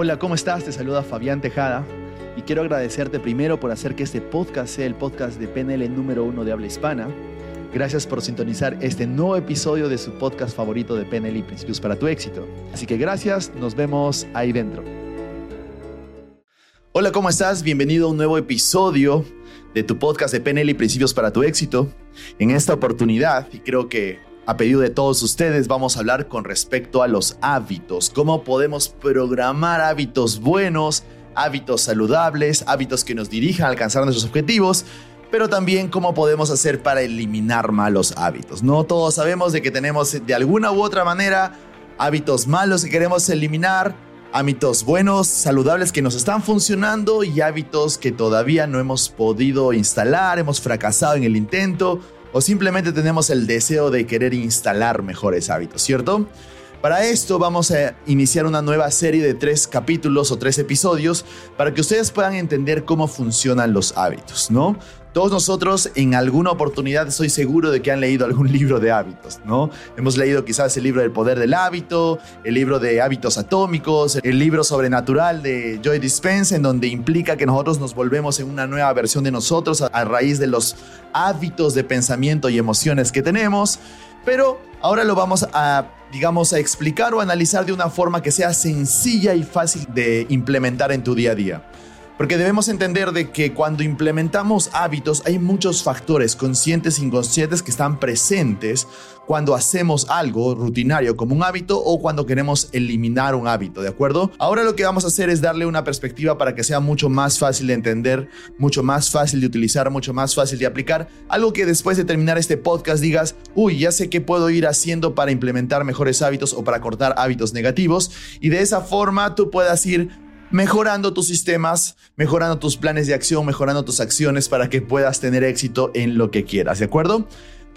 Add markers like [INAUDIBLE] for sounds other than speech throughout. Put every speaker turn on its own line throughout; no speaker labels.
Hola, ¿cómo estás? Te saluda Fabián Tejada y quiero agradecerte primero por hacer que este podcast sea el podcast de PNL número uno de habla hispana. Gracias por sintonizar este nuevo episodio de su podcast favorito de PNL y Principios para tu éxito. Así que gracias, nos vemos ahí dentro. Hola, ¿cómo estás? Bienvenido a un nuevo episodio de tu podcast de PNL y Principios para tu éxito. En esta oportunidad, y creo que a pedido de todos ustedes, vamos a hablar con respecto a los hábitos, cómo podemos programar hábitos buenos, hábitos saludables, hábitos que nos dirijan a alcanzar nuestros objetivos, pero también cómo podemos hacer para eliminar malos hábitos. No todos sabemos de que tenemos de alguna u otra manera hábitos malos que queremos eliminar, hábitos buenos, saludables que nos están funcionando y hábitos que todavía no hemos podido instalar, hemos fracasado en el intento o simplemente tenemos el deseo de querer instalar mejores hábitos, ¿cierto? Para esto vamos a iniciar una nueva serie de tres capítulos o tres episodios para que ustedes puedan entender cómo funcionan los hábitos, ¿no? Todos nosotros en alguna oportunidad estoy seguro de que han leído algún [LAUGHS] libro de hábitos, ¿no? Hemos leído quizás el libro del poder del hábito, el libro de hábitos atómicos, el libro sobrenatural de Joy Dispense, en donde implica que nosotros nos volvemos en una nueva versión de nosotros a, raíz de los hábitos de pensamiento y emociones que tenemos. Pero ahora lo vamos a, digamos, a explicar o analizar de una forma que sea sencilla y fácil de implementar en tu día a día. Porque debemos entender de que cuando implementamos hábitos hay muchos factores conscientes e inconscientes que están presentes cuando hacemos algo rutinario como un hábito o cuando queremos eliminar un hábito, ¿de acuerdo? Ahora lo que vamos a hacer es darle una perspectiva para que sea mucho más fácil de entender, mucho más fácil de utilizar, mucho más fácil de aplicar. Algo que después de terminar este podcast digas, uy, ya sé qué puedo ir haciendo para implementar mejores hábitos o para cortar hábitos negativos. Y de esa forma tú puedas ir mejorando tus sistemas, mejorando tus planes de acción, mejorando tus acciones para que puedas tener éxito en lo que quieras, ¿de acuerdo?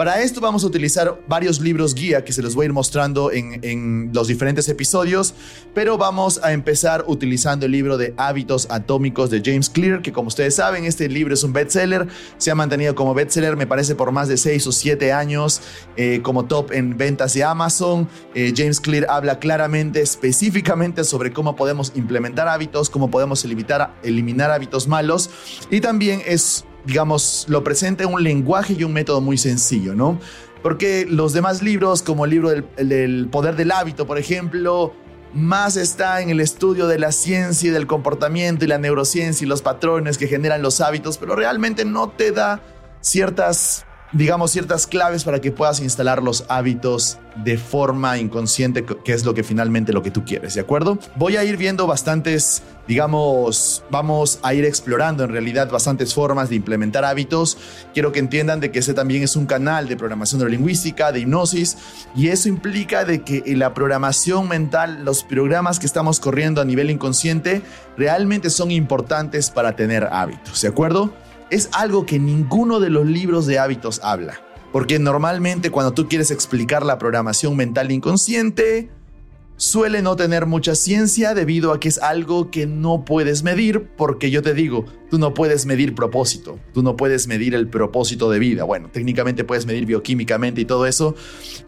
Para esto vamos a utilizar varios libros guía que se los voy a ir mostrando en, los diferentes episodios, pero vamos a empezar utilizando el libro de Hábitos Atómicos de James Clear, que como ustedes saben, este libro es un bestseller, se ha mantenido como bestseller, me parece, por más de 6 o 7 años eh, como top en ventas de Amazon. Eh, James Clear habla claramente, específicamente sobre cómo podemos implementar hábitos, cómo podemos eliminar, eliminar hábitos malos y también es digamos, lo presenta en un lenguaje y un método muy sencillo, ¿no? Porque los demás libros, como el libro del, poder del hábito, por ejemplo, más está en el estudio de la ciencia y del comportamiento y la neurociencia y los patrones que generan los hábitos, pero realmente no te da ciertas digamos, ciertas claves para que puedas instalar los hábitos de forma inconsciente, que es lo que finalmente lo que tú quieres, ¿de acuerdo? Voy a ir viendo bastantes, digamos, vamos a ir explorando en realidad bastantes formas de implementar hábitos. Quiero que entiendan de que ese también es un canal de programación neurolingüística, de hipnosis, y eso implica de que la programación mental, los programas que estamos corriendo a nivel inconsciente, realmente son importantes para tener hábitos, ¿de acuerdo? es algo que ninguno de los libros de hábitos habla. Porque normalmente cuando tú quieres explicar la programación mental inconsciente, suele no tener mucha ciencia debido a que es algo que no puedes medir, porque yo te digo, tú no puedes medir propósito, tú no puedes medir el propósito de vida. Bueno, técnicamente puedes medir bioquímicamente y todo eso,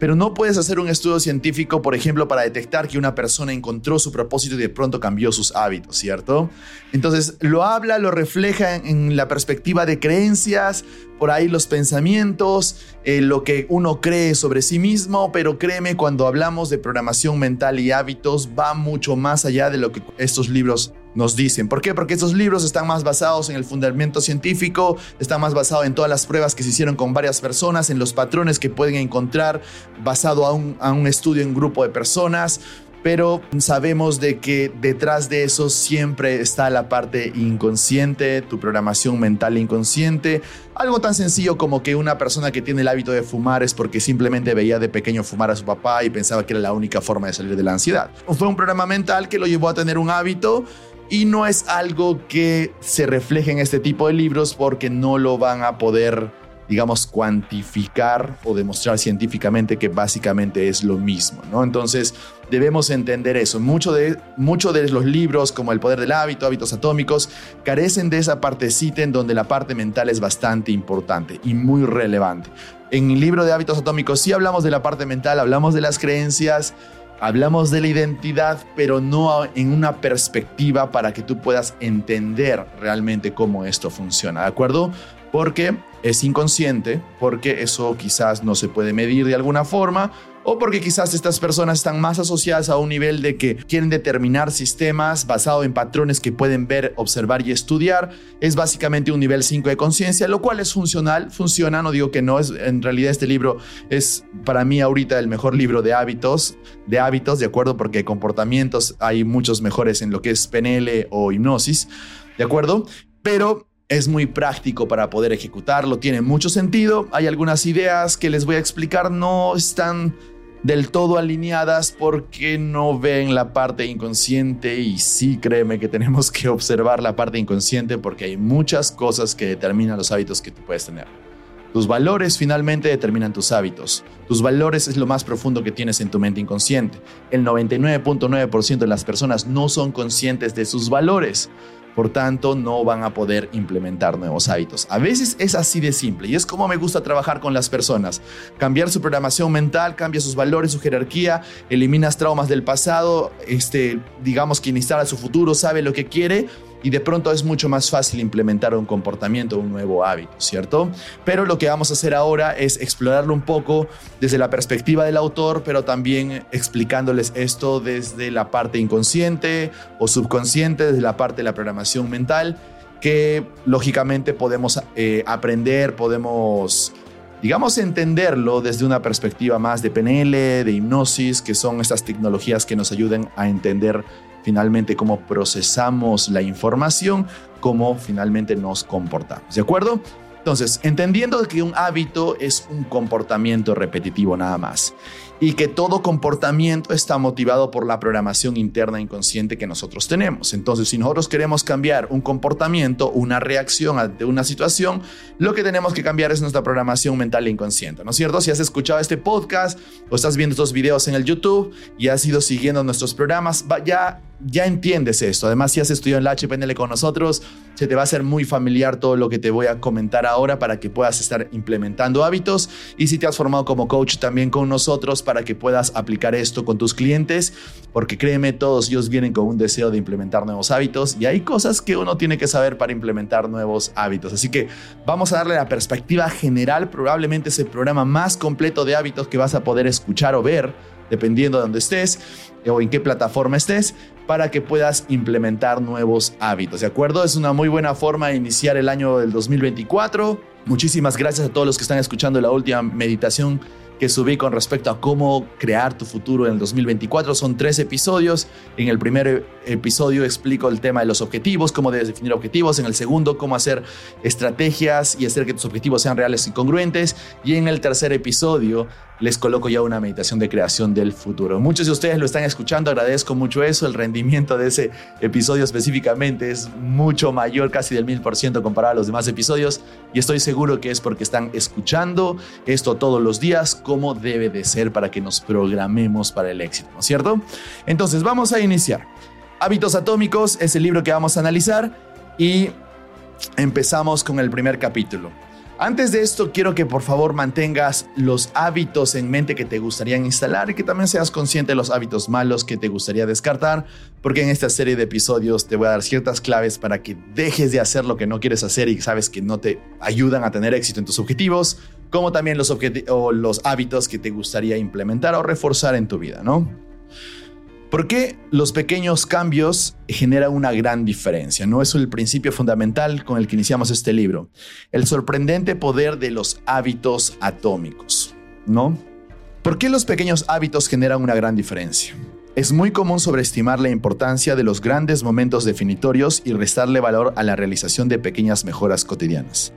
pero no puedes hacer un estudio científico, por ejemplo, para detectar que una persona encontró su propósito y de pronto cambió sus hábitos, ¿cierto? Entonces, lo habla, lo refleja en la perspectiva de creencias, por ahí los pensamientos, eh, lo que uno cree sobre sí mismo, pero créeme, cuando hablamos de programación mental y hábitos, va mucho más allá de lo que estos libros nos dicen. ¿Por qué? Porque estos libros están más basados en el fundamento científico, están más basados en todas las pruebas que se hicieron con varias personas, en los patrones que pueden encontrar basado a un, a un estudio en grupo de personas pero sabemos de que detrás de eso siempre está la parte inconsciente, tu programación mental inconsciente. Algo tan sencillo como que una persona que tiene el hábito de fumar es porque simplemente veía de pequeño fumar a su papá y pensaba que era la única forma de salir de la ansiedad. Fue un programa mental que lo llevó a tener un hábito y no es algo que se refleje en este tipo de libros porque no lo van a poder digamos, cuantificar o demostrar científicamente que básicamente es lo mismo, ¿no? Entonces, debemos entender eso. Mucho de, mucho de los libros, como El Poder del Hábito, Hábitos Atómicos, carecen de esa partecita en donde la parte mental es bastante importante y muy relevante. En el libro de Hábitos Atómicos sí hablamos de la parte mental, hablamos de las creencias, Hablamos de la identidad, pero no en una perspectiva para que tú puedas entender realmente cómo esto funciona, ¿de acuerdo? Porque es inconsciente, porque eso quizás no se puede medir de alguna forma, o porque quizás estas personas están más asociadas a un nivel de que quieren determinar sistemas basado en patrones que pueden ver, observar y estudiar. Es básicamente un nivel 5 de conciencia, lo cual es funcional, funciona, no digo que no, es, en realidad este libro es para mí ahorita el mejor libro de hábitos, de hábitos, de acuerdo, porque comportamientos hay muchos mejores en lo que es PNL o hipnosis, de acuerdo, pero es muy práctico para poder ejecutarlo, tiene mucho sentido. Hay algunas ideas que les voy a explicar, no están del todo alineadas porque no ven la parte inconsciente y sí créeme que tenemos que observar la parte inconsciente porque hay muchas cosas que determinan los hábitos que tú puedes tener. Tus valores finalmente determinan tus hábitos. Tus valores es lo más profundo que tienes en tu mente inconsciente. El 99.9% de las personas no son conscientes de sus valores. Por tanto, no van a poder implementar nuevos hábitos. A veces es así de simple y es como me gusta trabajar con las personas. Cambiar su programación mental, cambia sus valores, su jerarquía, eliminas traumas del pasado, este, digamos que instala su futuro, sabe lo que quiere y de pronto es mucho más fácil implementar un comportamiento, un nuevo hábito, ¿cierto? Pero lo que vamos a hacer ahora es explorarlo un poco desde la perspectiva del autor, pero también explicándoles esto desde la parte inconsciente o subconsciente, desde la parte de la programación mental, que lógicamente podemos eh, aprender, podemos digamos, entenderlo desde una perspectiva más de PNL, de hipnosis, que son estas tecnologías que nos ayuden a entender finalmente cómo procesamos la información, cómo finalmente nos comportamos. ¿De acuerdo? Entonces, entendiendo que un hábito es un comportamiento repetitivo nada más y que todo comportamiento está motivado por la programación interna inconsciente que nosotros tenemos. Entonces, si nosotros queremos cambiar un comportamiento, una reacción ante una situación, lo que tenemos que cambiar es nuestra programación mental inconsciente, ¿no es cierto? Si has escuchado este podcast o estás viendo estos videos en el YouTube y has ido siguiendo nuestros programas, ya ya entiendes esto. Además, si has estudiado en la HPNL con nosotros, se te va a hacer muy familiar todo lo que te voy a comentar ahora para que puedas estar implementando hábitos. Y si te has formado como coach también con nosotros para que puedas aplicar esto con tus clientes, porque créeme, todos ellos vienen con un deseo de implementar nuevos hábitos y hay cosas que uno tiene que saber para implementar nuevos hábitos. Así que vamos a darle la perspectiva general, probablemente es el programa más completo de hábitos que vas a poder escuchar o ver dependiendo de dónde estés o en qué plataforma estés, para que puedas implementar nuevos hábitos. ¿De acuerdo? Es una muy buena forma de iniciar el año del 2024. Muchísimas gracias a todos los que están escuchando la última meditación que subí con respecto a cómo crear tu futuro en el 2024. Son tres episodios. En el primer episodio explico el tema de los objetivos, cómo debes definir objetivos. En el segundo, cómo hacer estrategias y hacer que tus objetivos sean reales y congruentes. Y en el tercer episodio les coloco ya una meditación de creación del futuro. Muchos de ustedes lo están escuchando, agradezco mucho eso. El rendimiento de ese episodio específicamente es mucho mayor, casi del mil por ciento comparado a los demás episodios. Y estoy seguro que es porque están escuchando esto todos los días, como debe de ser para que nos programemos para el éxito, ¿no es cierto? Entonces, vamos a iniciar. Hábitos Atómicos es el libro que vamos a analizar y empezamos con el primer capítulo. Antes de esto, quiero que por favor mantengas los hábitos en mente que te gustaría instalar y que también seas consciente de los hábitos malos que te gustaría descartar, porque en esta serie de episodios te voy a dar ciertas claves para que dejes de hacer lo que no quieres hacer y sabes que no te ayudan a tener éxito en tus objetivos, como también los, los hábitos que te gustaría implementar o reforzar en tu vida, ¿no? ¿Por qué los pequeños cambios generan una gran diferencia? No es el principio fundamental con el que iniciamos este libro. El sorprendente poder de los hábitos atómicos, ¿no? ¿Por qué los pequeños hábitos generan una gran diferencia? Es muy común sobreestimar la importancia de los grandes momentos definitorios y restarle valor a la realización de pequeñas mejoras cotidianas.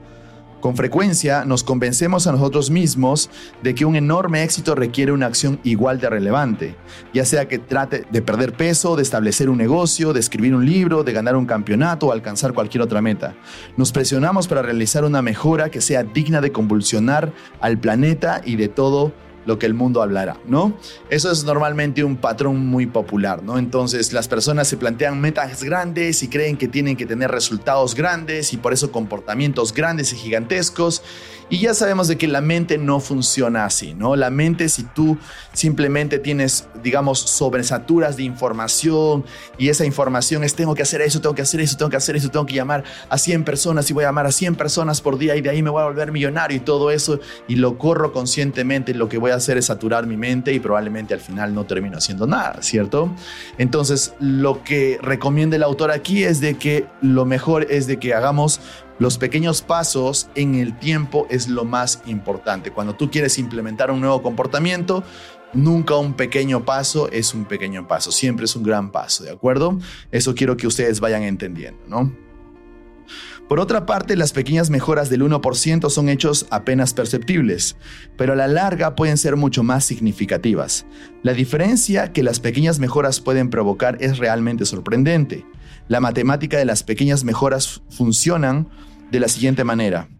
Con frecuencia nos convencemos a nosotros mismos de que un enorme éxito requiere una acción igual de relevante, ya sea que trate de perder peso, de establecer un negocio, de escribir un libro, de ganar un campeonato o alcanzar cualquier otra meta. Nos presionamos para realizar una mejora que sea digna de convulsionar al planeta y de todo lo que el mundo hablará, ¿no? Eso es normalmente un patrón muy popular, ¿no? Entonces las personas se plantean metas grandes y creen que tienen que tener resultados grandes y por eso comportamientos grandes y gigantescos. Y ya sabemos de que la mente no funciona así, ¿no? La mente si tú simplemente tienes, digamos, sobresaturas de información y esa información es tengo que hacer eso, tengo que hacer eso, tengo que hacer eso, tengo que llamar a 100 personas y voy a llamar a 100 personas por día y de ahí me voy a volver millonario y todo eso y lo corro conscientemente, lo que voy a hacer es saturar mi mente y probablemente al final no termino haciendo nada, ¿cierto? Entonces, lo que recomienda el autor aquí es de que lo mejor es de que hagamos los pequeños pasos en el tiempo es lo más importante. Cuando tú quieres implementar un nuevo comportamiento, nunca un pequeño paso es un pequeño paso, siempre es un gran paso, ¿de acuerdo? Eso quiero que ustedes vayan entendiendo, ¿no? Por otra parte, las pequeñas mejoras del 1% son hechos apenas perceptibles, pero a la larga pueden ser mucho más significativas. La diferencia que las pequeñas mejoras pueden provocar es realmente sorprendente. La matemática de las pequeñas mejoras funcionan de la siguiente manera.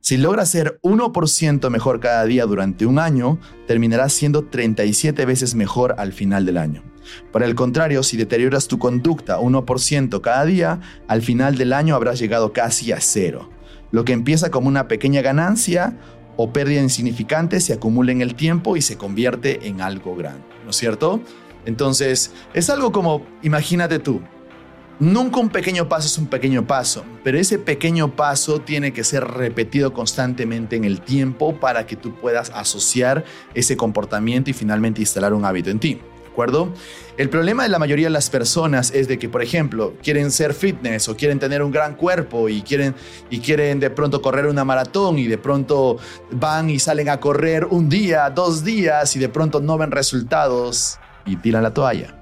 Si logras ser 1% mejor cada día durante un año, terminarás siendo 37 veces mejor al final del año. Por el contrario, si deterioras tu conducta 1% cada día, al final del año habrás llegado casi a cero. Lo que empieza como una pequeña ganancia o pérdida insignificante se acumula en el tiempo y se convierte en algo grande, ¿no es cierto? Entonces, es algo como, imagínate tú, Nunca un pequeño paso es un pequeño paso, pero ese pequeño paso tiene que ser repetido constantemente en el tiempo para que tú puedas asociar ese comportamiento y finalmente instalar un hábito en ti. El problema de la mayoría de las personas es de que, por ejemplo, quieren ser fitness o quieren tener un gran cuerpo y quieren, y quieren de pronto correr una maratón y de pronto van y salen a correr un día, dos días y de pronto no ven resultados y tiran la toalla,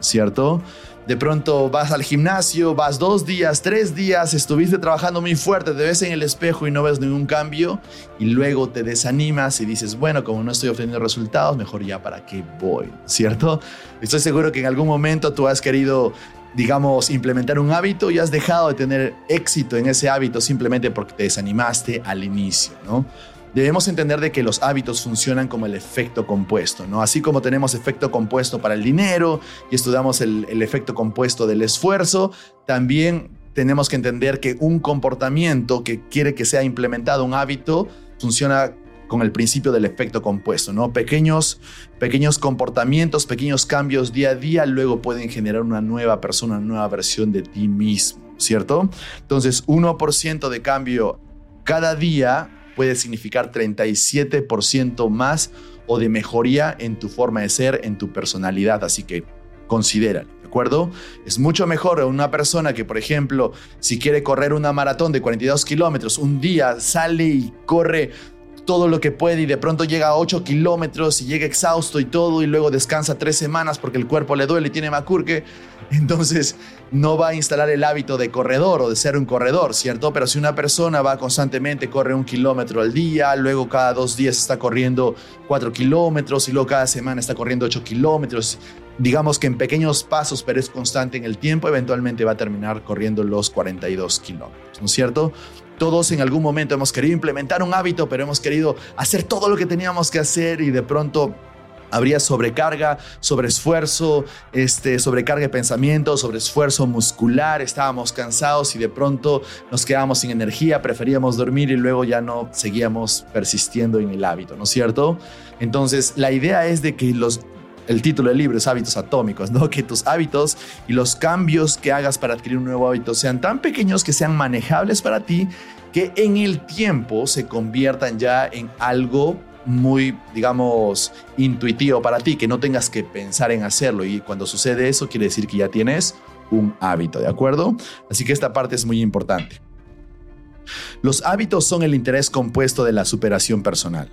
¿cierto? De pronto vas al gimnasio, vas dos días, tres días, estuviste trabajando muy fuerte, te ves en el espejo y no ves ningún cambio y luego te desanimas y dices, bueno, como no estoy obteniendo resultados, mejor ya para qué voy, ¿cierto? Estoy seguro que en algún momento tú has querido digamos, implementar un hábito y has dejado de tener éxito en ese hábito simplemente porque te desanimaste al inicio, ¿no? Debemos entender de que los hábitos funcionan como el efecto compuesto, ¿no? Así como tenemos efecto compuesto para el dinero y estudiamos el, efecto compuesto del esfuerzo, también tenemos que entender que un comportamiento que quiere que sea implementado, un hábito, funciona con el principio del efecto compuesto, ¿no? Pequeños, pequeños comportamientos, pequeños cambios día a día luego pueden generar una nueva persona, una nueva versión de ti mismo, ¿cierto? Entonces, 1% de cambio cada día puede significar 37% más o de mejoría en tu forma de ser, en tu personalidad. Así que considéralo, ¿de acuerdo? Es mucho mejor una persona que, por ejemplo, si quiere correr una maratón de 42 kilómetros, un día sale y corre todo lo que puede y de pronto llega a 8 kilómetros y llega exhausto y todo y luego descansa tres semanas porque el cuerpo le duele y tiene macurque, [LAUGHS] entonces no va a instalar el hábito de corredor o de ser un corredor, ¿cierto? Pero si una persona va constantemente, corre un kilómetro al día, luego cada dos días está corriendo 4 kilómetros y luego cada semana está corriendo 8 kilómetros, digamos que en pequeños pasos, pero es constante en el tiempo, eventualmente va a terminar corriendo los 42 kilómetros, ¿no es cierto? Todos en algún momento hemos querido implementar un hábito, pero hemos querido hacer todo lo que teníamos que hacer y de pronto habría sobrecarga, sobreesfuerzo, este, sobrecarga de pensamiento, sobreesfuerzo muscular, estábamos cansados y de pronto nos quedábamos sin energía, preferíamos dormir y luego ya no seguíamos persistiendo en el hábito, ¿no es cierto? Entonces, la idea es de que los el título del libro es Hábitos Atómicos, ¿no? Que tus hábitos y los cambios que hagas para adquirir un nuevo hábito sean tan pequeños que sean manejables para ti, que en el tiempo se conviertan ya en algo muy, digamos, intuitivo para ti, que no tengas que pensar en hacerlo. Y cuando sucede eso, quiere decir que ya tienes un hábito, ¿de acuerdo? Así que esta parte es muy importante. Los hábitos son el interés compuesto de la superación personal.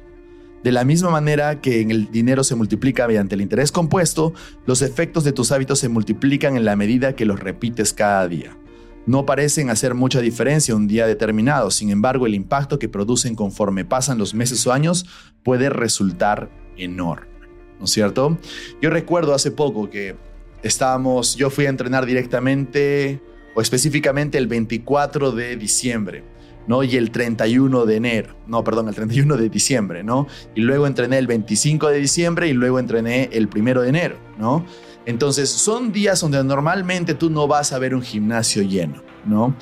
De la misma manera que en el dinero se multiplica mediante el interés compuesto, los efectos de tus hábitos se multiplican en la medida que los repites cada día. No parecen hacer mucha diferencia un día determinado, sin embargo el impacto que producen conforme pasan los meses o años puede resultar enorme, ¿no es cierto? Yo recuerdo hace poco que estábamos, yo fui a entrenar directamente o específicamente el 24 de diciembre ¿no? Y el 31 de enero, no, perdón, el 31 de diciembre, ¿no? Y luego entrené el 25 de diciembre y luego entrené el 1 de enero, ¿no? Entonces, son días donde normalmente tú no vas a ver un gimnasio lleno, ¿no?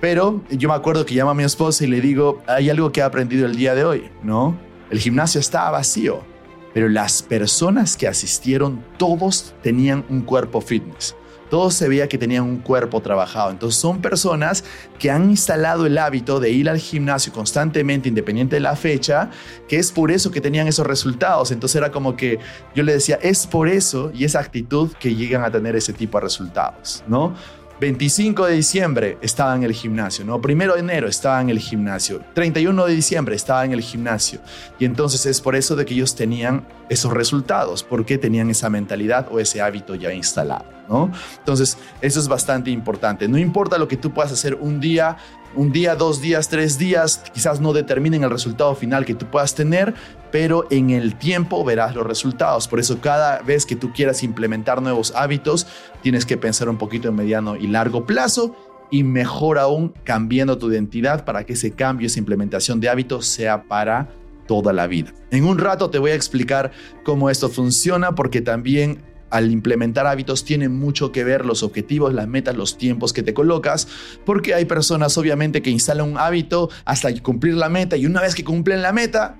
Pero yo me acuerdo que llamo a mi esposa y le digo, hay algo que he aprendido el día de hoy, ¿no? El gimnasio está vacío, pero las personas que asistieron, todos tenían un cuerpo fitness todos se veía que tenían un cuerpo trabajado. Entonces son personas que han instalado el hábito de ir al gimnasio constantemente, independiente de la fecha, que es por eso que tenían esos resultados. Entonces era como que yo le decía, es por eso y esa actitud que llegan a tener ese tipo de resultados, ¿no? 25 de diciembre estaba en el gimnasio, ¿no? Primero de enero estaba en el gimnasio, 31 de diciembre estaba en el gimnasio. Y entonces es por eso de que ellos tenían esos resultados, porque tenían esa mentalidad o ese hábito ya instalado, ¿no? Entonces, eso es bastante importante. No importa lo que tú puedas hacer un día, un día, dos días, tres días, quizás no determinen el resultado final que tú puedas tener, pero en el tiempo verás los resultados. Por eso cada vez que tú quieras implementar nuevos hábitos, tienes que pensar un poquito en mediano y largo plazo y mejor aún cambiando tu identidad para que ese cambio, esa implementación de hábitos sea para toda la vida. En un rato te voy a explicar cómo esto funciona porque también al implementar hábitos tiene mucho que ver los objetivos, las metas, los tiempos que te colocas, porque hay personas obviamente que instalan un hábito hasta cumplir la meta y una vez que cumplen la meta,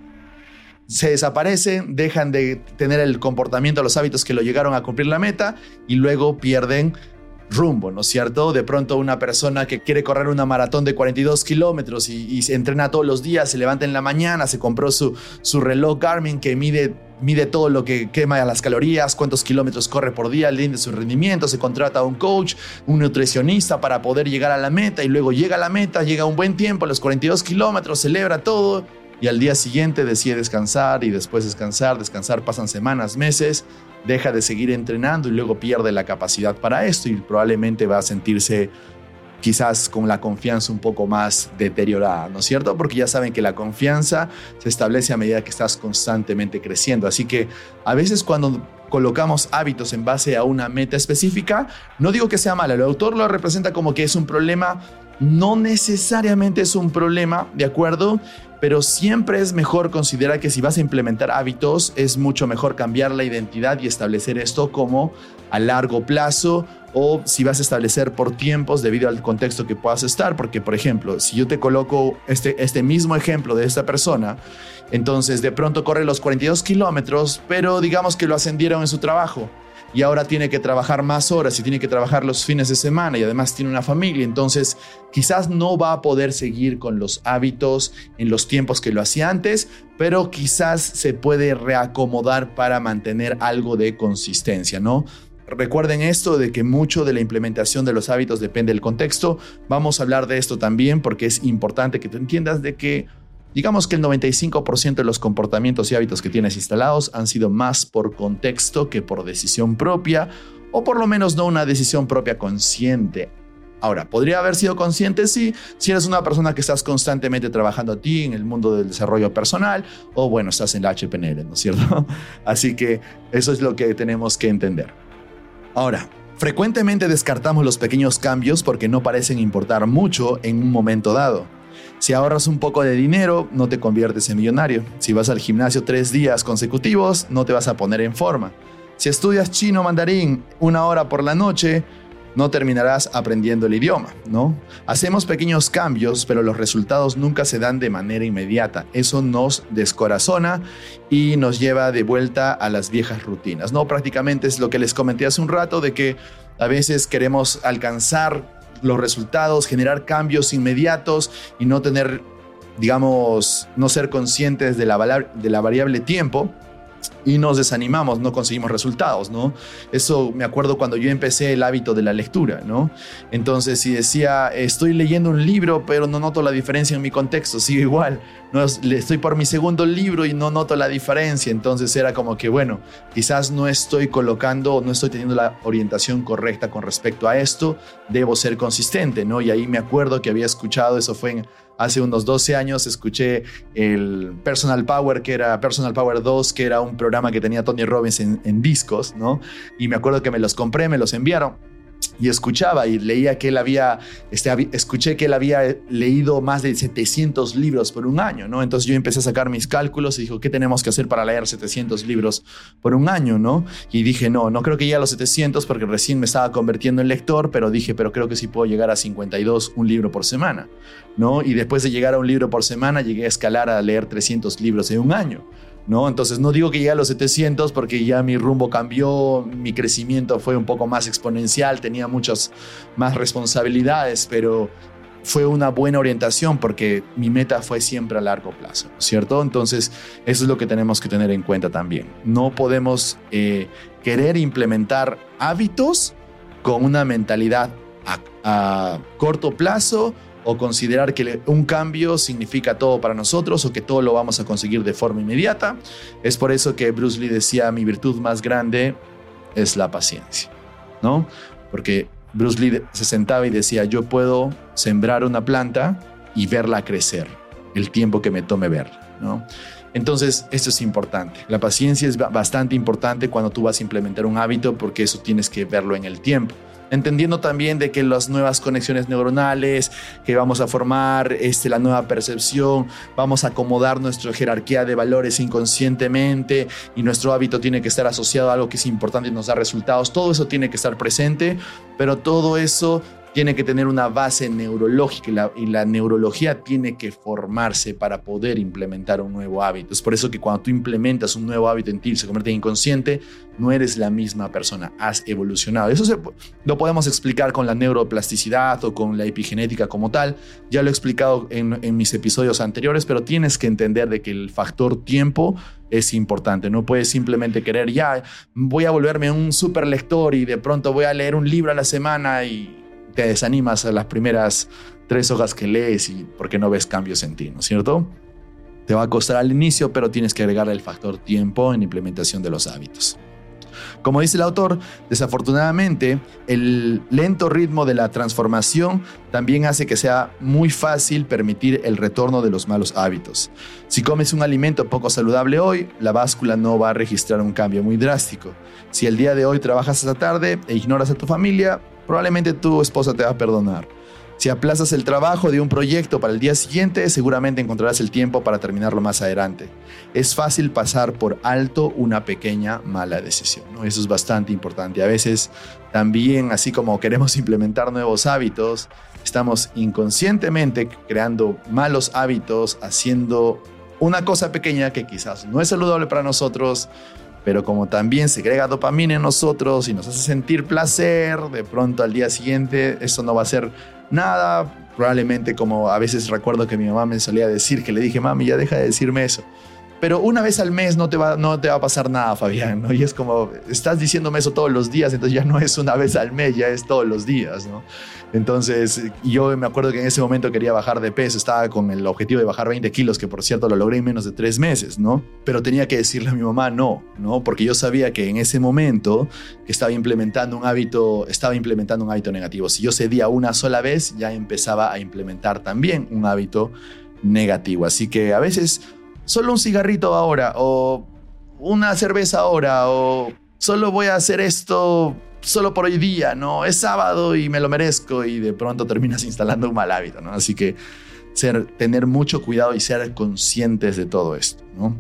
se desaparecen, dejan de tener el comportamiento, los hábitos que lo llegaron a cumplir la meta y luego pierden rumbo, ¿no es cierto? De pronto una persona que quiere correr una maratón de 42 kilómetros y, se entrena todos los días, se levanta en la mañana, se compró su, su reloj Garmin que mide, mide todo lo que quema las calorías, cuántos kilómetros corre por día, el de su rendimiento, se contrata a un coach, un nutricionista para poder llegar a la meta y luego llega a la meta, llega un buen tiempo, los 42 kilómetros, celebra todo y al día siguiente decide descansar y después descansar, descansar, pasan semanas, meses, deja de seguir entrenando y luego pierde la capacidad para esto y probablemente va a sentirse quizás con la confianza un poco más deteriorada, ¿no es cierto? Porque ya saben que la confianza se establece a medida que estás constantemente creciendo. Así que a veces cuando colocamos hábitos en base a una meta específica, no digo que sea mala, el autor lo representa como que es un problema, no necesariamente es un problema, ¿de acuerdo? Pero siempre es mejor considerar que si vas a implementar hábitos, es mucho mejor cambiar la identidad y establecer esto como a largo plazo o si vas a establecer por tiempos debido al contexto que puedas estar, porque por ejemplo, si yo te coloco este, este mismo ejemplo de esta persona, entonces de pronto corre los 42 kilómetros, pero digamos que lo ascendieron en su trabajo y ahora tiene que trabajar más horas y tiene que trabajar los fines de semana y además tiene una familia, entonces quizás no va a poder seguir con los hábitos en los tiempos que lo hacía antes, pero quizás se puede reacomodar para mantener algo de consistencia, ¿no? Recuerden esto de que mucho de la implementación de los hábitos depende del contexto. Vamos a hablar de esto también porque es importante que tú entiendas de que Digamos que el 95% de los comportamientos y hábitos que tienes instalados han sido más por contexto que por decisión propia, o por lo menos no una decisión propia consciente. Ahora, ¿podría haber sido consciente? Si eres una persona que estás constantemente trabajando a ti en el mundo del desarrollo personal, o bueno, estás en la HPNL, ¿no es cierto? [LAUGHS] Así que eso es lo que tenemos que entender. Ahora, frecuentemente descartamos los pequeños cambios porque no parecen importar mucho en un momento dado. Si ahorras un poco de dinero, no te conviertes en millonario. Si vas al gimnasio tres días consecutivos, no te vas a poner en forma. Si estudias chino mandarín una hora por la noche, no terminarás aprendiendo el idioma, ¿no? Hacemos pequeños cambios, pero los resultados nunca se dan de manera inmediata. Eso nos descorazona y nos lleva de vuelta a las viejas rutinas, ¿no? Prácticamente es lo que les comenté hace un rato de que a veces queremos alcanzar los resultados, generar cambios inmediatos y no tener, digamos, no ser conscientes de la, de la variable tiempo y nos desanimamos, no conseguimos resultados, ¿no? Eso me acuerdo cuando yo empecé el hábito de la lectura, ¿no? Entonces, si decía, estoy leyendo un libro, pero no noto la diferencia en mi contexto, sigo igual, no, estoy por mi segundo libro y no noto la diferencia, entonces era como que, bueno, quizás no estoy colocando, no estoy teniendo la orientación correcta con respecto a esto, debo ser consistente, ¿no? Y ahí me acuerdo que había escuchado, eso fue en hace unos 12 años escuché el Personal Power, que era Personal Power 2, que era un programa que tenía Tony Robbins en, discos, ¿no? Y me acuerdo que me los compré, me los enviaron. Y escuchaba y leía que él había, este, escuché que él había leído más de 700 libros por un año, ¿no? Entonces yo empecé a sacar mis cálculos y dijo, ¿qué tenemos que hacer para leer 700 libros por un año, ¿no? Y dije, no, no creo que llegue a los 700 porque recién me estaba convirtiendo en lector, pero dije, pero creo que sí puedo llegar a 52, un libro por semana, ¿no? Y después de llegar a un libro por semana, llegué a escalar a leer 300 libros en un año. ¿No? Entonces no digo que llegue a los 700 porque ya mi rumbo cambió, mi crecimiento fue un poco más exponencial, tenía muchas más responsabilidades, pero fue una buena orientación porque mi meta fue siempre a largo plazo, ¿cierto? Entonces eso es lo que tenemos que tener en cuenta también. No podemos eh, querer implementar hábitos con una mentalidad a corto plazo o considerar que un cambio significa todo para nosotros o que todo lo vamos a conseguir de forma inmediata. Es por eso que Bruce Lee decía, mi virtud más grande es la paciencia, ¿no? Porque Bruce Lee se sentaba y decía, yo puedo sembrar una planta y verla crecer, el tiempo que me tome verla, ¿no? Entonces, esto es importante. La paciencia es bastante importante cuando tú vas a implementar un hábito porque eso tienes que verlo en el tiempo entendiendo también de que las nuevas conexiones neuronales que vamos a formar, este, la nueva percepción, vamos a acomodar nuestra jerarquía de valores inconscientemente y nuestro hábito tiene que estar asociado a algo que es importante y nos da resultados, todo eso tiene que estar presente, pero todo eso tiene que tener una base neurológica y la, neurología tiene que formarse para poder implementar un nuevo hábito. Es por eso que cuando tú implementas un nuevo hábito en ti se convierte en inconsciente, no eres la misma persona, has evolucionado. Eso lo podemos explicar con la neuroplasticidad o con la epigenética como tal. Ya lo he explicado en, en mis episodios anteriores, pero tienes que entender de que el factor tiempo es importante. No puedes simplemente querer, ya, voy a volverme un super lector y de pronto voy a leer un libro a la semana y te desanimas a las primeras tres hojas que lees y porque no ves cambios en ti, ¿no es cierto? Te va a costar al inicio, pero tienes que agregar el factor tiempo en implementación de los hábitos. Como dice el autor, desafortunadamente, el lento ritmo de la transformación también hace que sea muy fácil permitir el retorno de los malos hábitos. Si comes un alimento poco saludable hoy, la báscula no va a registrar un cambio muy drástico. Si el día de hoy trabajas hasta tarde e ignoras a tu familia, probablemente tu esposa te va a perdonar. Si aplazas el trabajo de un proyecto para el día siguiente, seguramente encontrarás el tiempo para terminarlo más adelante. Es fácil pasar por alto una pequeña mala decisión. Eso es bastante importante. A veces también, así como queremos implementar nuevos hábitos, estamos inconscientemente creando malos hábitos, haciendo una cosa pequeña que quizás no es saludable para nosotros, pero como también segrega dopamina en nosotros y nos hace sentir placer, de pronto al día siguiente eso no va a ser nada. Probablemente como a veces recuerdo que mi mamá me solía decir, que le dije, mami, ya deja de decirme eso. Pero una vez al mes no te va, no te va a pasar nada, Fabián. Y es como, estás diciéndome eso todos los días, entonces ya no es una vez al mes, ya es todos los días, ¿no? Entonces, yo me acuerdo que en ese momento quería bajar de peso, estaba con el objetivo de bajar 20 kilos, que por cierto lo logré en menos de tres meses, ¿no? Pero tenía que decirle a mi mamá no, ¿no? Porque yo sabía que en ese momento estaba implementando un hábito, estaba implementando un hábito negativo. Si yo cedía una sola vez, ya empezaba a implementar también un hábito negativo. Así que a veces solo un cigarrito ahora o una cerveza ahora o solo voy a hacer esto solo por hoy día, ¿no? Es sábado y me lo merezco y de pronto terminas [LAUGHS] instalando un mal hábito, ¿no? Así que ser, tener mucho cuidado y ser conscientes de todo esto, ¿no?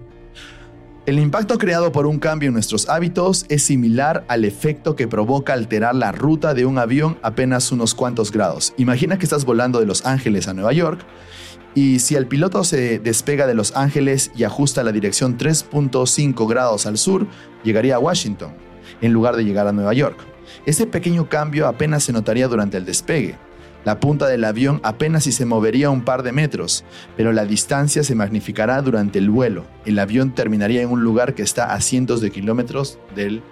El impacto creado por un cambio en nuestros hábitos es similar al efecto que provoca alterar la ruta de un avión apenas unos cuantos grados. Imagina que estás volando de Los Ángeles a Nueva York y si el piloto se despega de Los Ángeles y ajusta la dirección 3.5 grados al sur, llegaría a Washington, en lugar de llegar a Nueva York. Ese pequeño cambio apenas se notaría durante el despegue. La punta del avión apenas si se movería un par de metros, pero la distancia se magnificará durante el vuelo. El avión terminaría en un lugar que está a cientos de kilómetros del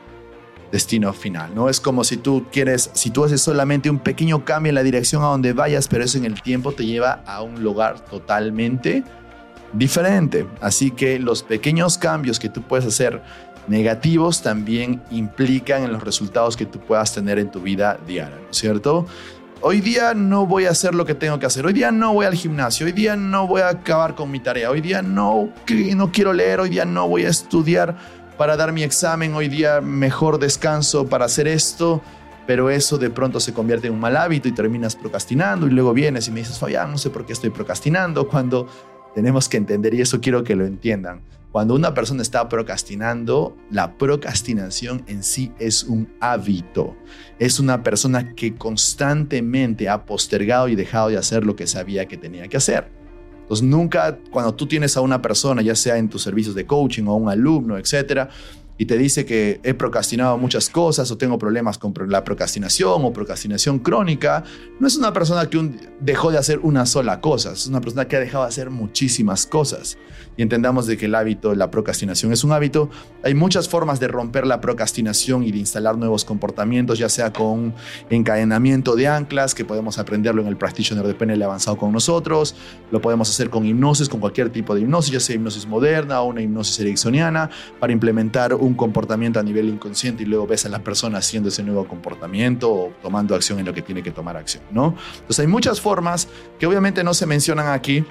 destino final, ¿no? Es como si tú quieres, si tú haces solamente un pequeño cambio en la dirección a donde vayas, pero eso en el tiempo te lleva a un lugar totalmente diferente. Así que los pequeños cambios que tú puedes hacer negativos también implican en los resultados que tú puedas tener en tu vida diaria, ¿no es cierto? Hoy día no voy a hacer lo que tengo que hacer. Hoy día no voy al gimnasio. Hoy día no voy a acabar con mi tarea. Hoy día no, no quiero leer. Hoy día no voy a estudiar para dar mi examen, hoy día mejor descanso para hacer esto. pero eso de pronto se convierte en un mal hábito y terminas procrastinando y luego vienes y me dices, Fabián, no sé por qué estoy procrastinando, cuando tenemos que entender, y eso quiero que lo entiendan, cuando una persona está procrastinando, la procrastinación en sí es un hábito. Es una persona que constantemente ha postergado y dejado de hacer lo que sabía que tenía que hacer. Entonces, nunca cuando tú tienes a una persona, ya sea en tus servicios de coaching o un alumno, etcétera, y te dice que he procrastinado muchas cosas o tengo problemas con la procrastinación o procrastinación crónica, no es una persona que dejó de hacer una sola cosa, es una persona que ha dejado de hacer muchísimas cosas. Y entendamos de que el hábito, la procrastinación es un hábito. Hay muchas formas de romper la procrastinación y de instalar nuevos comportamientos, ya sea con encadenamiento de anclas, que podemos aprenderlo en el Practitioner de PNL avanzado con nosotros, lo podemos hacer con hipnosis, con cualquier tipo de hipnosis, ya sea hipnosis moderna o una hipnosis ericksoniana, para implementar un comportamiento a nivel inconsciente y luego ves a la persona haciendo ese nuevo comportamiento o tomando acción en lo que tiene que tomar acción, ¿no? Entonces hay muchas formas que obviamente no se mencionan aquí,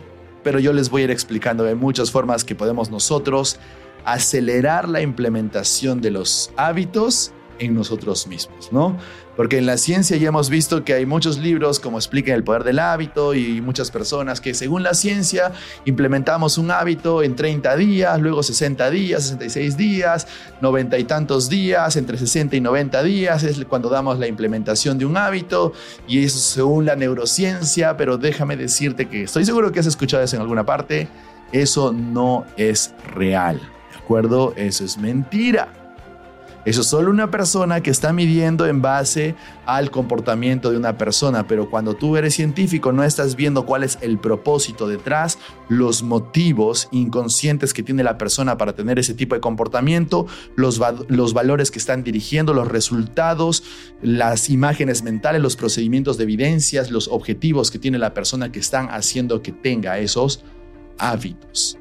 pero yo les voy a ir explicando de muchas formas que podemos nosotros acelerar la implementación de los hábitos en nosotros mismos, ¿no? Porque en la ciencia ya hemos visto que hay muchos libros como explican el poder del hábito y muchas personas que según la ciencia implementamos un hábito en 30 días, luego 60 días, 66 días, 90 y tantos días, entre 60 y 90 días es cuando damos la implementación de un hábito y eso según la neurociencia, pero déjame decirte que estoy seguro que has escuchado eso en alguna parte, eso no es real, ¿de acuerdo? Eso es mentira. Eso es solo una persona que está midiendo en base al comportamiento de una persona, pero cuando tú eres científico no estás viendo cuál es el propósito detrás, los motivos inconscientes que tiene la persona para tener ese tipo de comportamiento, los, los valores que están dirigiendo, los resultados, las imágenes mentales, los procedimientos de evidencias, los objetivos que tiene la persona que están haciendo que tenga esos hábitos.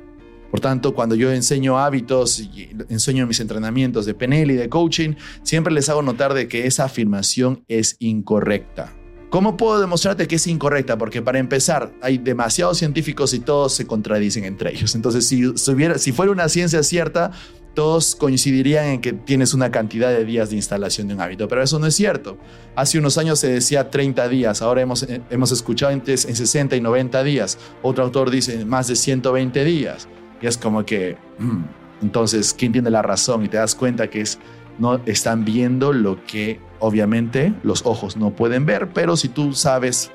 Por tanto, cuando yo enseño hábitos y enseño mis entrenamientos de PNL y de coaching, siempre les hago notar de que esa afirmación es incorrecta. ¿Cómo puedo demostrarte que es incorrecta? Porque para empezar, hay demasiados científicos y todos se contradicen entre ellos. Entonces, si, si fuera una ciencia cierta, todos coincidirían en que tienes una cantidad de días de instalación de un hábito, pero eso no es cierto. Hace unos años se decía 30 días, ahora hemos, hemos escuchado antes en 60 y 90 días. Otro autor dice más de 120 días. Y es como que, mm, entonces, ¿quién tiene la razón? Y te das cuenta que es, no están viendo lo que obviamente los ojos no pueden ver, pero si tú sabes,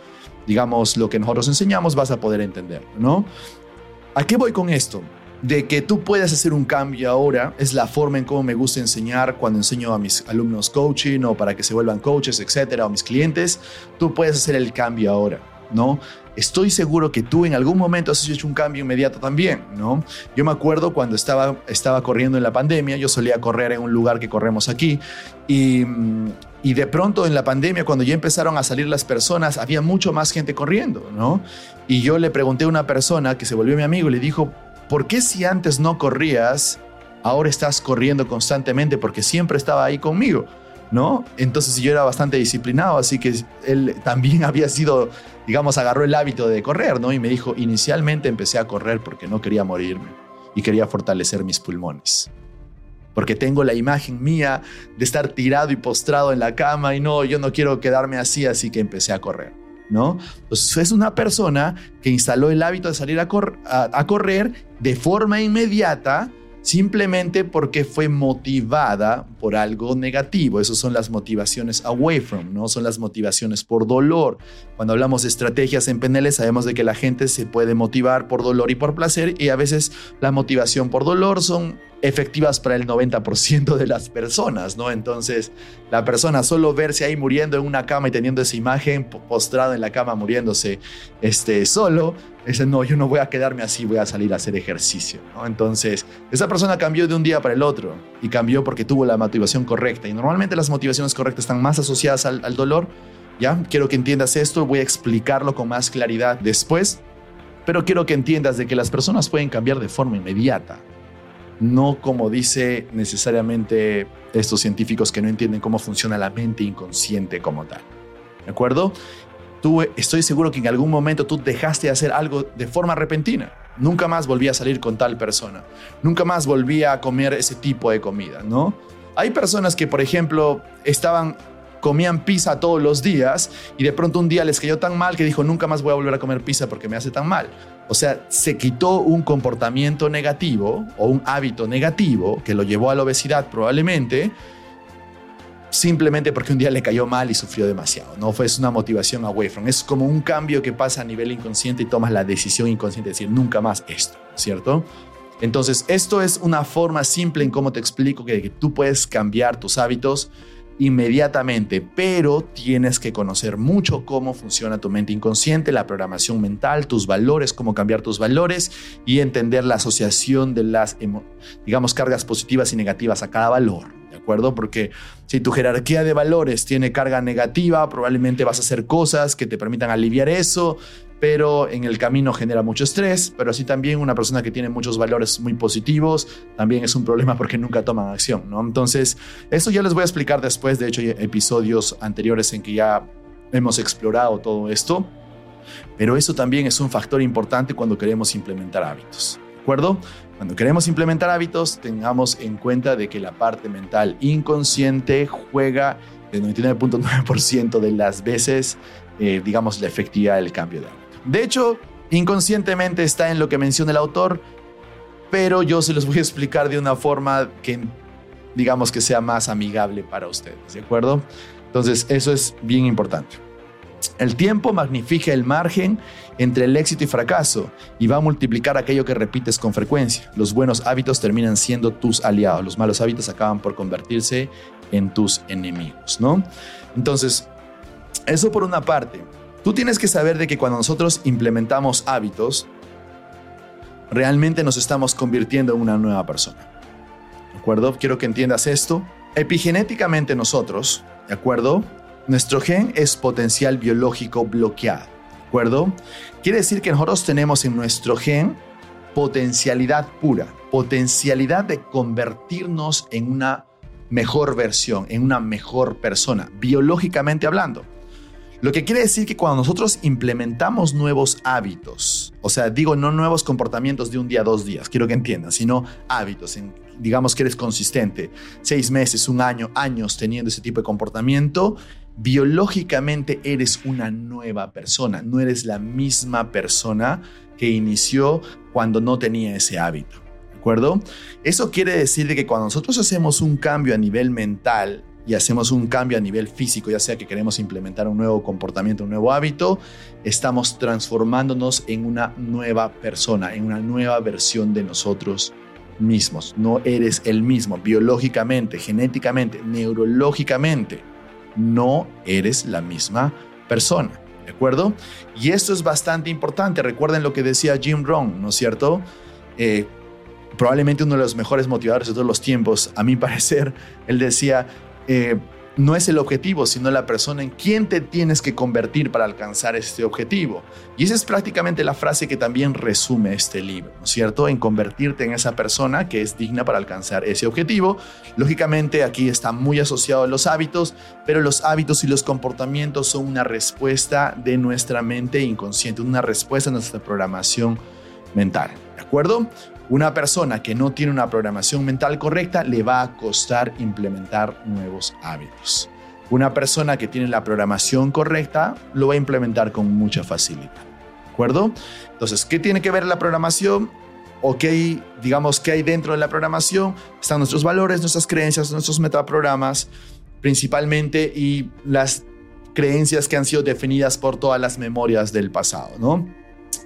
digamos, lo que nosotros enseñamos, vas a poder entender, ¿no? ¿A qué voy con esto? De que tú puedes hacer un cambio ahora es la forma en cómo me gusta enseñar cuando enseño a mis alumnos coaching o para que se vuelvan coaches, etcétera, o mis clientes. Tú puedes hacer el cambio ahora, ¿no? Estoy seguro que tú en algún momento has hecho un cambio inmediato también, ¿no? Yo me acuerdo cuando estaba, estaba corriendo en la pandemia, yo solía correr en un lugar que corremos aquí y, y de pronto en la pandemia, cuando ya empezaron a salir las personas, había mucho más gente corriendo, ¿no? Y yo le pregunté a una persona que se volvió mi amigo y le dijo, ¿por qué si antes no corrías, ahora estás corriendo constantemente? Porque siempre estaba ahí conmigo. ¿No? Entonces yo era bastante disciplinado, así que él también [LAUGHS] había sido, digamos, agarró el hábito de correr, ¿no? Y me dijo, inicialmente empecé a correr porque no quería morirme y quería fortalecer mis pulmones. Porque tengo la imagen mía de estar tirado y postrado en la cama y no, yo no quiero quedarme así, así que empecé a correr. ¿No? Entonces es una persona que instaló el hábito de salir a correr de forma inmediata simplemente porque fue motivada por algo negativo. Esas son las motivaciones away from, ¿no? Son las motivaciones por dolor. Cuando hablamos de estrategias en PNL, sabemos de que la gente se puede motivar por dolor y por placer y a veces la motivación por dolor son efectivas para el 90% de las personas, ¿no? Entonces, la persona solo verse ahí muriendo en una cama y teniendo esa imagen postrado en la cama muriéndose este, solo, dice, no, yo no voy a quedarme así, voy a salir a hacer ejercicio, ¿no? Entonces, esa persona cambió de un día para el otro y cambió porque tuvo la motivación correcta y normalmente las motivaciones correctas están más asociadas al, al dolor, ¿ya? Quiero que entiendas esto, voy a explicarlo con más claridad después, pero quiero que entiendas de que las personas pueden cambiar de forma inmediata no como dice necesariamente estos científicos que no entienden cómo funciona la mente inconsciente como tal. ¿De acuerdo? Tú estoy seguro que en algún momento tú dejaste de hacer algo de forma repentina. Nunca más volví a salir con tal persona. Nunca más volví a comer ese tipo de comida, ¿no? Hay personas que, por ejemplo, estaban comían pizza todos los días y de pronto un día les cayó tan mal que dijo, nunca más voy a volver a comer pizza porque me hace tan mal. O sea, se quitó un comportamiento negativo o un hábito negativo que lo llevó a la obesidad probablemente simplemente porque un día le cayó mal y sufrió demasiado. No fue una motivación away from. Es como un cambio que pasa a nivel inconsciente y tomas la decisión inconsciente de decir nunca más esto, ¿cierto? Entonces, esto es una forma simple en cómo te explico que tú puedes cambiar tus hábitos inmediatamente, pero tienes que conocer mucho cómo funciona tu mente inconsciente, la programación mental, tus valores, cómo cambiar tus valores y entender la asociación de las, digamos, cargas positivas y negativas a cada valor. ¿De acuerdo? Porque si tu jerarquía de valores tiene carga negativa, probablemente vas a hacer cosas que te permitan aliviar eso pero en el camino genera mucho estrés, pero así también una persona que tiene muchos valores muy positivos también es un problema porque nunca toman acción, ¿no? Entonces, eso ya les voy a explicar después, de hecho hay episodios anteriores en que ya hemos explorado todo esto, pero eso también es un factor importante cuando queremos implementar hábitos, ¿de acuerdo? Cuando queremos implementar hábitos, tengamos en cuenta de que la parte mental inconsciente juega el 99.9% de las veces, eh, digamos, la efectividad del cambio de hábito. De hecho, inconscientemente está en lo que menciona el autor, pero yo se los voy a explicar de una forma que digamos que sea más amigable para ustedes, ¿de acuerdo? Entonces, eso es bien importante. El tiempo magnifica el margen entre el éxito y fracaso y va a multiplicar aquello que repites con frecuencia. Los buenos hábitos terminan siendo tus aliados, los malos hábitos acaban por convertirse en tus enemigos, ¿no? Entonces, eso por una parte. Tú tienes que saber de que cuando nosotros implementamos hábitos, realmente nos estamos convirtiendo en una nueva persona. ¿De acuerdo? Quiero que entiendas esto. Epigenéticamente nosotros, ¿de acuerdo? Nuestro gen es potencial biológico bloqueado. ¿De acuerdo? Quiere decir que nosotros tenemos en nuestro gen potencialidad pura, potencialidad de convertirnos en una mejor versión, en una mejor persona, biológicamente hablando. Lo que quiere decir que cuando nosotros implementamos nuevos hábitos, o sea, digo no nuevos comportamientos de un día a dos días, quiero que entiendan, sino hábitos, digamos que eres consistente, seis meses, un año, años teniendo ese tipo de comportamiento, biológicamente eres una nueva persona, no eres la misma persona que inició cuando no tenía ese hábito. ¿De acuerdo? Eso quiere decir que cuando nosotros hacemos un cambio a nivel mental, y hacemos un cambio a nivel físico, ya sea que queremos implementar un nuevo comportamiento, un nuevo hábito, estamos transformándonos en una nueva persona, en una nueva versión de nosotros mismos. No eres el mismo biológicamente, genéticamente, neurológicamente. No eres la misma persona. ¿De acuerdo? Y esto es bastante importante. Recuerden lo que decía Jim Rohn, ¿no es cierto? Eh, probablemente uno de los mejores motivadores de todos los tiempos, a mi [LAUGHS] parecer, él decía, eh, no es el objetivo, sino la persona en quien te tienes que convertir para alcanzar este objetivo. Y esa es prácticamente la frase que también resume este libro, ¿no es cierto? En convertirte en esa persona que es digna para alcanzar ese objetivo. Lógicamente aquí está muy asociado a los hábitos, pero los hábitos y los comportamientos son una respuesta de nuestra mente inconsciente, una respuesta a nuestra programación mental, ¿de acuerdo? Una persona que no tiene una programación mental correcta le va a costar implementar nuevos hábitos. Una persona que tiene la programación correcta lo va a implementar con mucha facilidad. ¿De acuerdo? Entonces, ¿qué tiene que ver la programación? ¿O qué hay, digamos, qué hay dentro de la programación? Están nuestros valores, nuestras creencias, nuestros metaprogramas, principalmente, y las creencias que han sido definidas por todas las memorias del pasado, ¿no?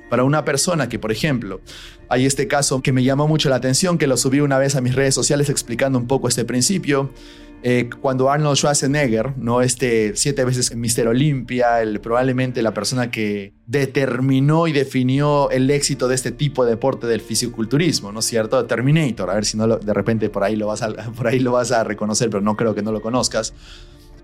Para una persona que, por ejemplo, hay este caso que me llamó mucho la atención, que lo subí una vez a mis redes sociales explicando un poco este principio. Eh, cuando Arnold Schwarzenegger, ¿no? este siete veces Mister Olympia, el, probablemente la persona que determinó y definió el éxito de este tipo de deporte del fisiculturismo, ¿no es cierto? Terminator, a ver si no de repente por ahí, lo vas a, [LAUGHS] por ahí lo vas a reconocer, pero no creo que no lo conozcas.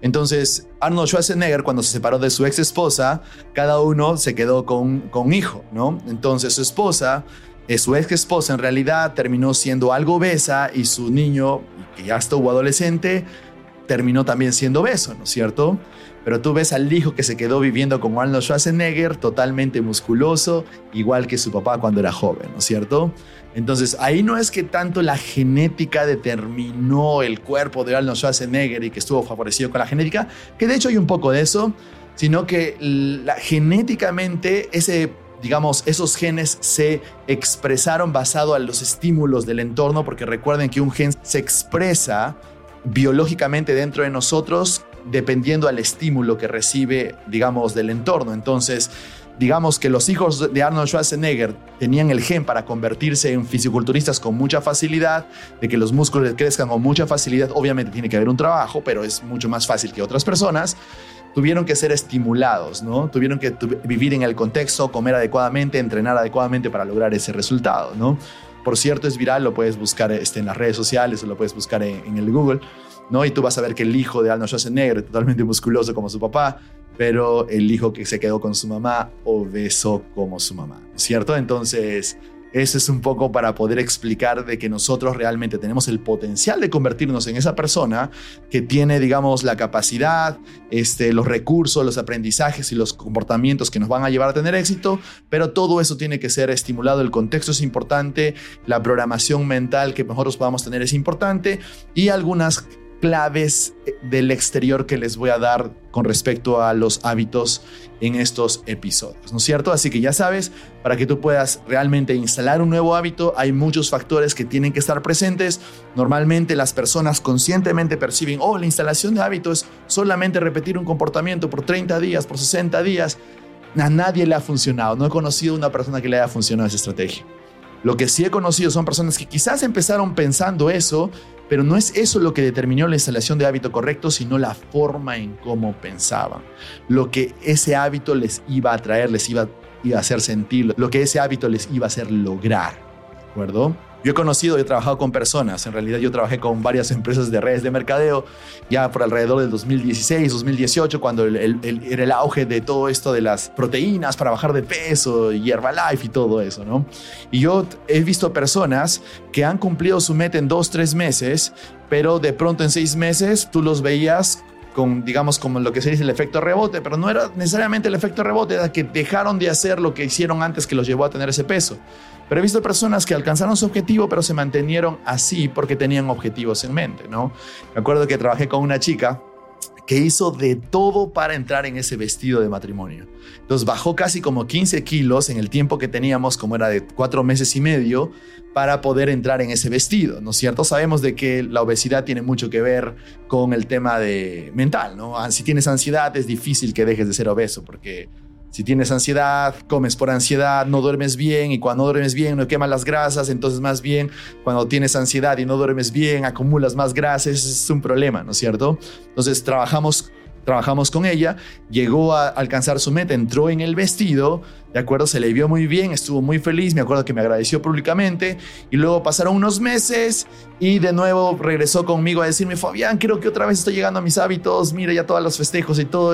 Entonces, Arnold Schwarzenegger, cuando se separó de su ex esposa, cada uno se quedó con, con hijo, ¿no? Entonces, su esposa, eh, su ex esposa, en realidad terminó siendo algo obesa y su niño, que ya estuvo adolescente, terminó también siendo obeso, ¿no es cierto? Pero tú ves al hijo que se quedó viviendo con Arnold Schwarzenegger, totalmente musculoso, igual que su papá cuando era joven, ¿no es cierto? Entonces ahí no es que tanto la genética determinó el cuerpo de Arnold Schwarzenegger y que estuvo favorecido con la genética, que de hecho hay un poco de eso, sino que genéticamente ese digamos, esos genes se expresaron basado a los estímulos del entorno, porque recuerden que un gen se expresa biológicamente dentro de nosotros dependiendo al estímulo que recibe, digamos, del entorno. Entonces, digamos que los hijos de Arnold Schwarzenegger tenían el gen para convertirse en fisiculturistas con mucha facilidad, de que los músculos crezcan con mucha facilidad, obviamente tiene que haber un trabajo, pero es mucho más fácil que otras personas. Tuvieron que ser estimulados, ¿no? Tuvieron que vivir en el contexto, comer adecuadamente, entrenar adecuadamente para lograr ese resultado, ¿no? Por cierto, es viral, lo puedes buscar este, en las redes sociales o lo puedes buscar en, en el Google. ¿No? Y tú vas a ver que el hijo de Arnold Schwarzenegger, totalmente musculoso como su papá, pero el hijo que se quedó con su mamá, obeso como su mamá, ¿cierto? Entonces, eso es un poco para poder explicar de que nosotros realmente tenemos el potencial de convertirnos en esa persona que tiene, digamos, la capacidad, este, los recursos, los aprendizajes y los comportamientos que nos van a llevar a tener éxito, pero todo eso tiene que ser estimulado, el contexto es importante, la programación mental que nosotros podamos tener es importante y algunas claves eh, del exterior que les voy a dar con respecto a los hábitos en estos episodios, ¿no es cierto? Así que ya sabes, para que tú puedas realmente instalar un nuevo hábito, hay muchos factores que tienen que estar presentes. Normalmente las personas conscientemente perciben, oh, la instalación de hábitos es solamente repetir un comportamiento por 30 días, por 60 días. A nadie le ha funcionado, no he conocido una persona que le haya funcionado esa estrategia. Lo que sí he conocido son personas que quizás empezaron pensando eso, pero no es eso lo que determinó la instalación de hábito correcto, sino la forma en cómo pensaban. Lo que ese hábito les iba a traer, les iba, a hacer sentir, lo que ese hábito les iba a hacer lograr. ¿De acuerdo? Yo he conocido y he trabajado con personas, en realidad yo trabajé con varias empresas de redes de mercadeo ya por alrededor del 2016, 2018, cuando era el auge de todo esto de las proteínas para bajar de peso y Herbalife y todo eso, ¿no? Y yo he visto personas que han cumplido su meta en dos, tres meses, pero de pronto en seis meses tú los veías con, digamos, como lo que se dice el efecto rebote, pero no era necesariamente el efecto rebote, era que dejaron de hacer lo que hicieron antes que los llevó a tener ese peso. Pero he visto personas que alcanzaron su objetivo, pero se mantenieron así porque tenían objetivos en mente, ¿no? Me acuerdo que trabajé con una chica que hizo de todo para entrar en ese vestido de matrimonio. Entonces bajó casi como 15 kilos en el tiempo que teníamos, como era de cuatro meses y medio, para poder entrar en ese vestido, ¿no es cierto? Sabemos de que la obesidad tiene mucho que ver con el tema de mental, ¿no? Si tienes ansiedad es difícil que dejes de ser obeso porque si tienes ansiedad, comes por ansiedad, no duermes bien y cuando duermes bien no quemas las grasas, entonces más bien cuando tienes ansiedad y no duermes bien acumulas más grasas, es un problema, ¿no es cierto? Entonces trabajamos trabajamos con ella, llegó a alcanzar su meta, entró en el vestido, de acuerdo, se le vio muy bien, estuvo muy feliz, me acuerdo que me agradeció públicamente y luego pasaron unos meses y de nuevo regresó conmigo a decirme, Fabián, creo que otra vez estoy llegando a mis hábitos, mira ya todos los festejos y todo,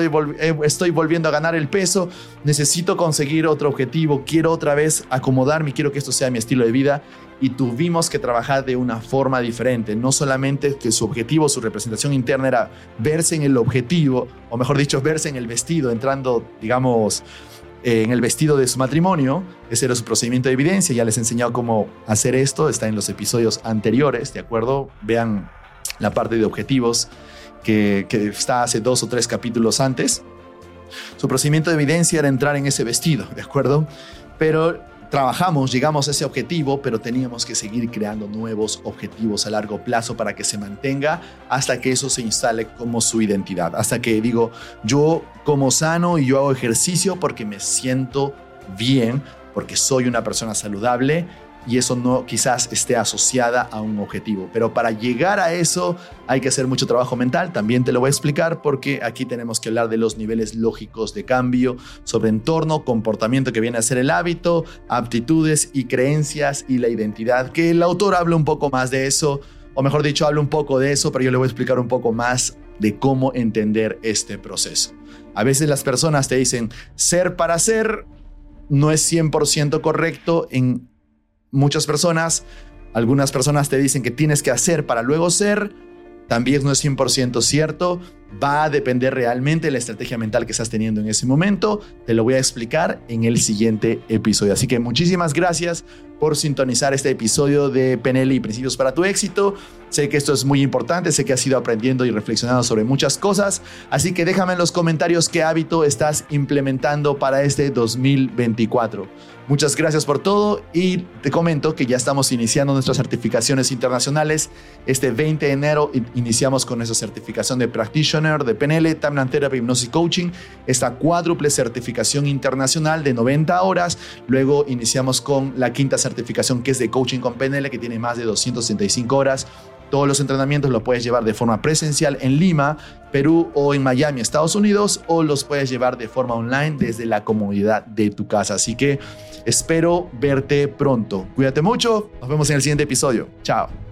estoy volviendo a ganar el peso, necesito conseguir otro objetivo, quiero otra vez acomodarme, quiero que esto sea mi estilo de vida y tuvimos que trabajar de una forma diferente. No solamente que su objetivo, su representación interna era verse en el objetivo, o mejor dicho, verse en el vestido, entrando, digamos, en el vestido de su matrimonio. Ese era su procedimiento de evidencia. Ya les he enseñado cómo hacer esto. Está en los episodios anteriores, ¿de acuerdo? Vean la parte de objetivos que, que está hace dos o tres capítulos antes. Su procedimiento de evidencia era entrar en ese vestido, ¿de acuerdo? Pero trabajamos, llegamos a ese objetivo, pero teníamos que seguir creando nuevos objetivos a largo plazo para que se mantenga hasta que eso se instale como su identidad, hasta que digo, yo como sano y yo hago ejercicio porque me siento bien, porque soy una persona saludable y eso no quizás esté asociada a un objetivo. Pero para llegar a eso hay que hacer mucho trabajo mental, también te lo voy a explicar porque aquí tenemos que hablar de los niveles lógicos de cambio sobre entorno, comportamiento que viene a ser el hábito, aptitudes y creencias y la identidad, que el autor habla un poco más de eso, o mejor dicho, habla un poco de eso, pero yo le voy a explicar un poco más de cómo entender este proceso. A veces las personas te dicen, ser para ser no es 100% correcto en muchas personas, algunas personas te dicen que tienes que hacer para luego ser, también no es 100% cierto. Va a depender realmente de la estrategia mental que estás teniendo en ese momento. Te lo voy a explicar en el siguiente episodio. Así que muchísimas gracias por sintonizar este episodio de PNL y Principios para tu éxito. Sé que esto es muy importante, sé que has ido aprendiendo y reflexionando sobre muchas cosas, así que déjame en los comentarios qué hábito estás implementando para este 2024. Muchas gracias por todo y te comento que ya estamos iniciando nuestras certificaciones internacionales. Este 20 de enero iniciamos con nuestra certificación de Practitioner de PNL, Timeline Therapy, Hypnosis Coaching, esta cuádruple certificación internacional de 90 horas. Luego iniciamos con la quinta certificación que es de Coaching con PNL, que tiene más de 265 horas. Todos los entrenamientos los puedes llevar de forma presencial en Lima, Perú o en Miami, Estados Unidos, o los puedes llevar de forma online desde la comodidad de tu casa. Así que espero verte pronto. Cuídate mucho. Nos vemos en el siguiente episodio. Chao.